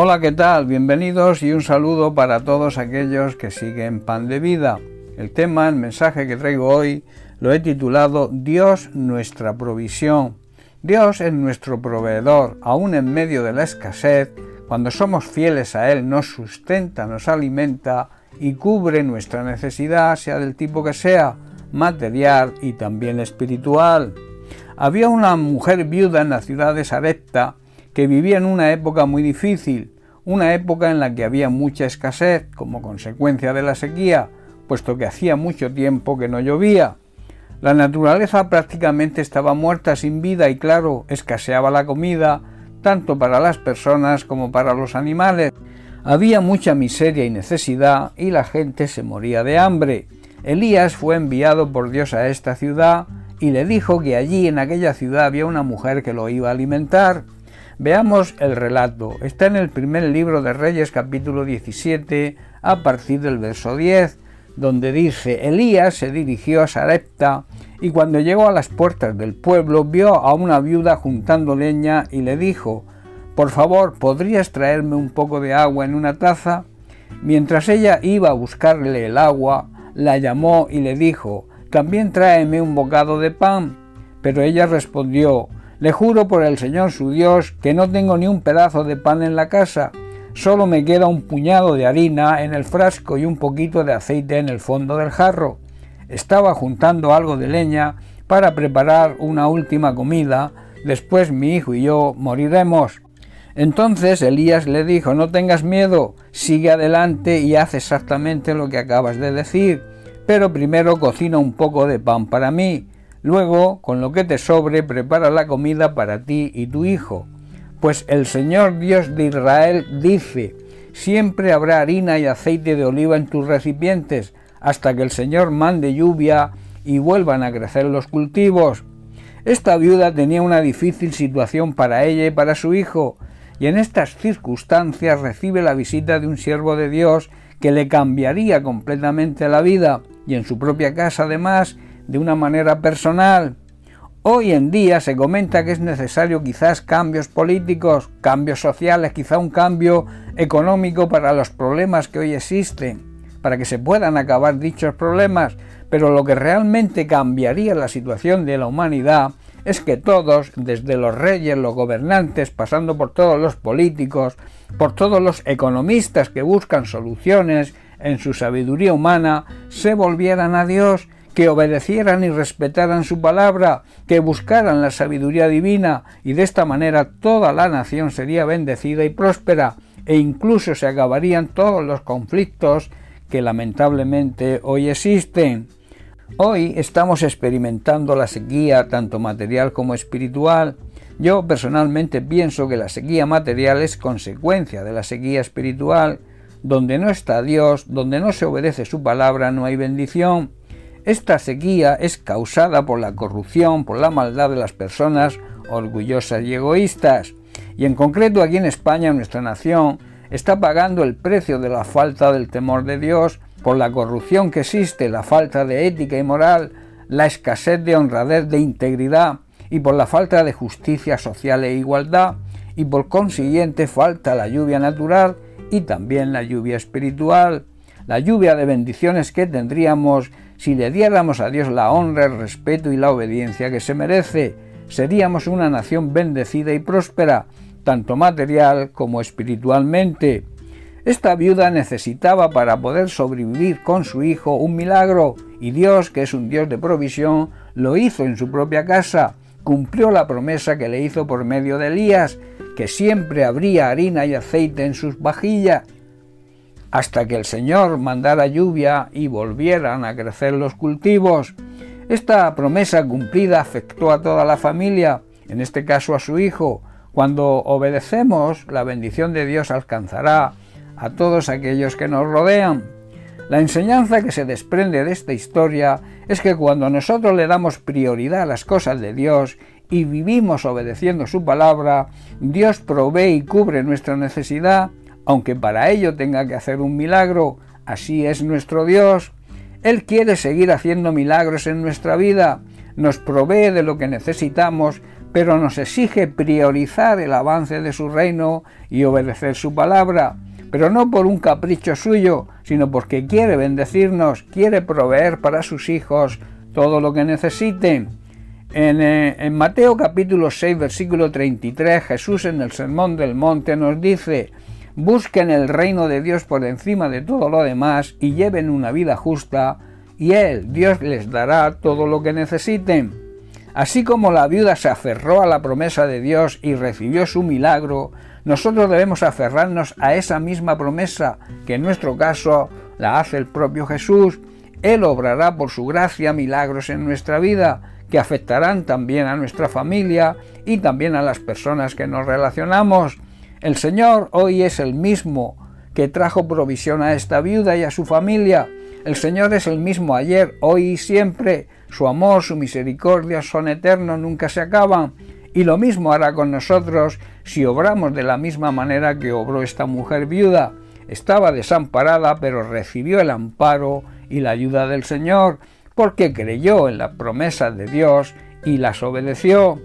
Hola, ¿qué tal? Bienvenidos y un saludo para todos aquellos que siguen Pan de Vida. El tema, el mensaje que traigo hoy, lo he titulado Dios nuestra provisión. Dios es nuestro proveedor, aún en medio de la escasez, cuando somos fieles a Él, nos sustenta, nos alimenta y cubre nuestra necesidad, sea del tipo que sea, material y también espiritual. Había una mujer viuda en la ciudad de Sarepta que vivía en una época muy difícil, una época en la que había mucha escasez como consecuencia de la sequía, puesto que hacía mucho tiempo que no llovía. La naturaleza prácticamente estaba muerta sin vida y claro, escaseaba la comida, tanto para las personas como para los animales. Había mucha miseria y necesidad y la gente se moría de hambre. Elías fue enviado por Dios a esta ciudad y le dijo que allí en aquella ciudad había una mujer que lo iba a alimentar. Veamos el relato. Está en el primer libro de Reyes capítulo 17 a partir del verso 10, donde dice, Elías se dirigió a Sarepta y cuando llegó a las puertas del pueblo vio a una viuda juntando leña y le dijo, por favor, ¿podrías traerme un poco de agua en una taza? Mientras ella iba a buscarle el agua, la llamó y le dijo, también tráeme un bocado de pan. Pero ella respondió, le juro por el Señor su Dios que no tengo ni un pedazo de pan en la casa, solo me queda un puñado de harina en el frasco y un poquito de aceite en el fondo del jarro. Estaba juntando algo de leña para preparar una última comida, después mi hijo y yo moriremos. Entonces Elías le dijo, no tengas miedo, sigue adelante y haz exactamente lo que acabas de decir, pero primero cocina un poco de pan para mí Luego, con lo que te sobre, prepara la comida para ti y tu hijo. Pues el Señor Dios de Israel dice, siempre habrá harina y aceite de oliva en tus recipientes, hasta que el Señor mande lluvia y vuelvan a crecer los cultivos. Esta viuda tenía una difícil situación para ella y para su hijo, y en estas circunstancias recibe la visita de un siervo de Dios que le cambiaría completamente la vida, y en su propia casa además de una manera personal. Hoy en día se comenta que es necesario quizás cambios políticos, cambios sociales, quizá un cambio económico para los problemas que hoy existen, para que se puedan acabar dichos problemas, pero lo que realmente cambiaría la situación de la humanidad es que todos, desde los reyes, los gobernantes, pasando por todos los políticos, por todos los economistas que buscan soluciones en su sabiduría humana, se volvieran a Dios que obedecieran y respetaran su palabra, que buscaran la sabiduría divina, y de esta manera toda la nación sería bendecida y próspera, e incluso se acabarían todos los conflictos que lamentablemente hoy existen. Hoy estamos experimentando la sequía tanto material como espiritual. Yo personalmente pienso que la sequía material es consecuencia de la sequía espiritual. Donde no está Dios, donde no se obedece su palabra, no hay bendición. Esta sequía es causada por la corrupción, por la maldad de las personas orgullosas y egoístas. Y en concreto aquí en España, nuestra nación, está pagando el precio de la falta del temor de Dios, por la corrupción que existe, la falta de ética y moral, la escasez de honradez, de integridad y por la falta de justicia social e igualdad y por consiguiente falta la lluvia natural y también la lluvia espiritual, la lluvia de bendiciones que tendríamos si le diéramos a Dios la honra, el respeto y la obediencia que se merece, seríamos una nación bendecida y próspera, tanto material como espiritualmente. Esta viuda necesitaba para poder sobrevivir con su hijo un milagro, y Dios, que es un Dios de provisión, lo hizo en su propia casa, cumplió la promesa que le hizo por medio de Elías, que siempre habría harina y aceite en sus vajillas, hasta que el Señor mandara lluvia y volvieran a crecer los cultivos. Esta promesa cumplida afectó a toda la familia, en este caso a su hijo. Cuando obedecemos, la bendición de Dios alcanzará a todos aquellos que nos rodean. La enseñanza que se desprende de esta historia es que cuando nosotros le damos prioridad a las cosas de Dios y vivimos obedeciendo su palabra, Dios provee y cubre nuestra necesidad aunque para ello tenga que hacer un milagro, así es nuestro Dios. Él quiere seguir haciendo milagros en nuestra vida, nos provee de lo que necesitamos pero nos exige priorizar el avance de su reino y obedecer su palabra, pero no por un capricho suyo, sino porque quiere bendecirnos, quiere proveer para sus hijos todo lo que necesiten. En, eh, Mateo capítulo 6 versículo 33 Jesús en el Sermón del Monte nos dice, busquen el reino de Dios por encima de todo lo demás y lleven una vida justa y Él, Dios les dará todo lo que necesiten. Así como la viuda se aferró a la promesa de Dios y recibió su milagro, nosotros debemos aferrarnos a esa misma promesa, que en nuestro caso la hace el propio Jesús. Él obrará por su gracia milagros en nuestra vida, que afectarán también a nuestra familia y también a las personas que nos relacionamos. El Señor hoy es el mismo que trajo provisión a esta viuda y a su familia. El Señor es el mismo ayer, hoy y siempre. Su amor, su misericordia son eternos, nunca se acaban. Y lo mismo hará con nosotros si obramos de la misma manera que obró esta mujer viuda. Estaba desamparada, pero recibió el amparo y la ayuda del Señor, porque creyó en las promesas de Dios y las obedeció.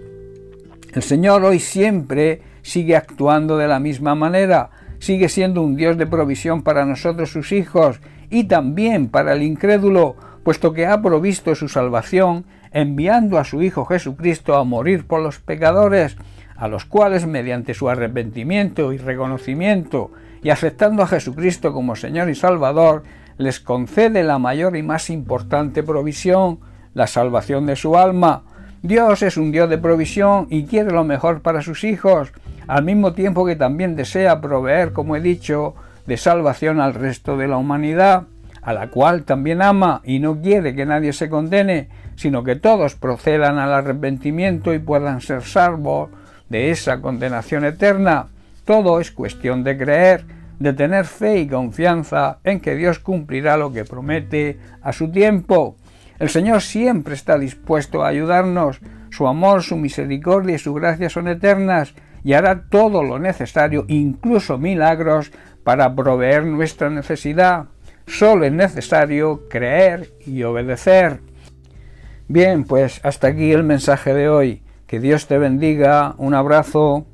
El Señor hoy siempre sigue actuando de la misma manera, sigue siendo un Dios de provisión para nosotros sus hijos y también para el incrédulo, puesto que ha provisto su salvación enviando a su Hijo Jesucristo a morir por los pecadores, a los cuales mediante su arrepentimiento y reconocimiento y aceptando a Jesucristo como Señor y Salvador, les concede la mayor y más importante provisión, la salvación de su alma. Dios es un Dios de provisión y quiere lo mejor para sus hijos, al mismo tiempo que también desea proveer, como he dicho, de salvación al resto de la humanidad, a la cual también ama y no quiere que nadie se condene, sino que todos procedan al arrepentimiento y puedan ser salvos de esa condenación eterna. Todo es cuestión de creer, de tener fe y confianza en que Dios cumplirá lo que promete a su tiempo. El Señor siempre está dispuesto a ayudarnos. Su amor, su misericordia y su gracia son eternas y hará todo lo necesario, incluso milagros, para proveer nuestra necesidad. Solo es necesario creer y obedecer. Bien, pues hasta aquí el mensaje de hoy. Que Dios te bendiga. Un abrazo.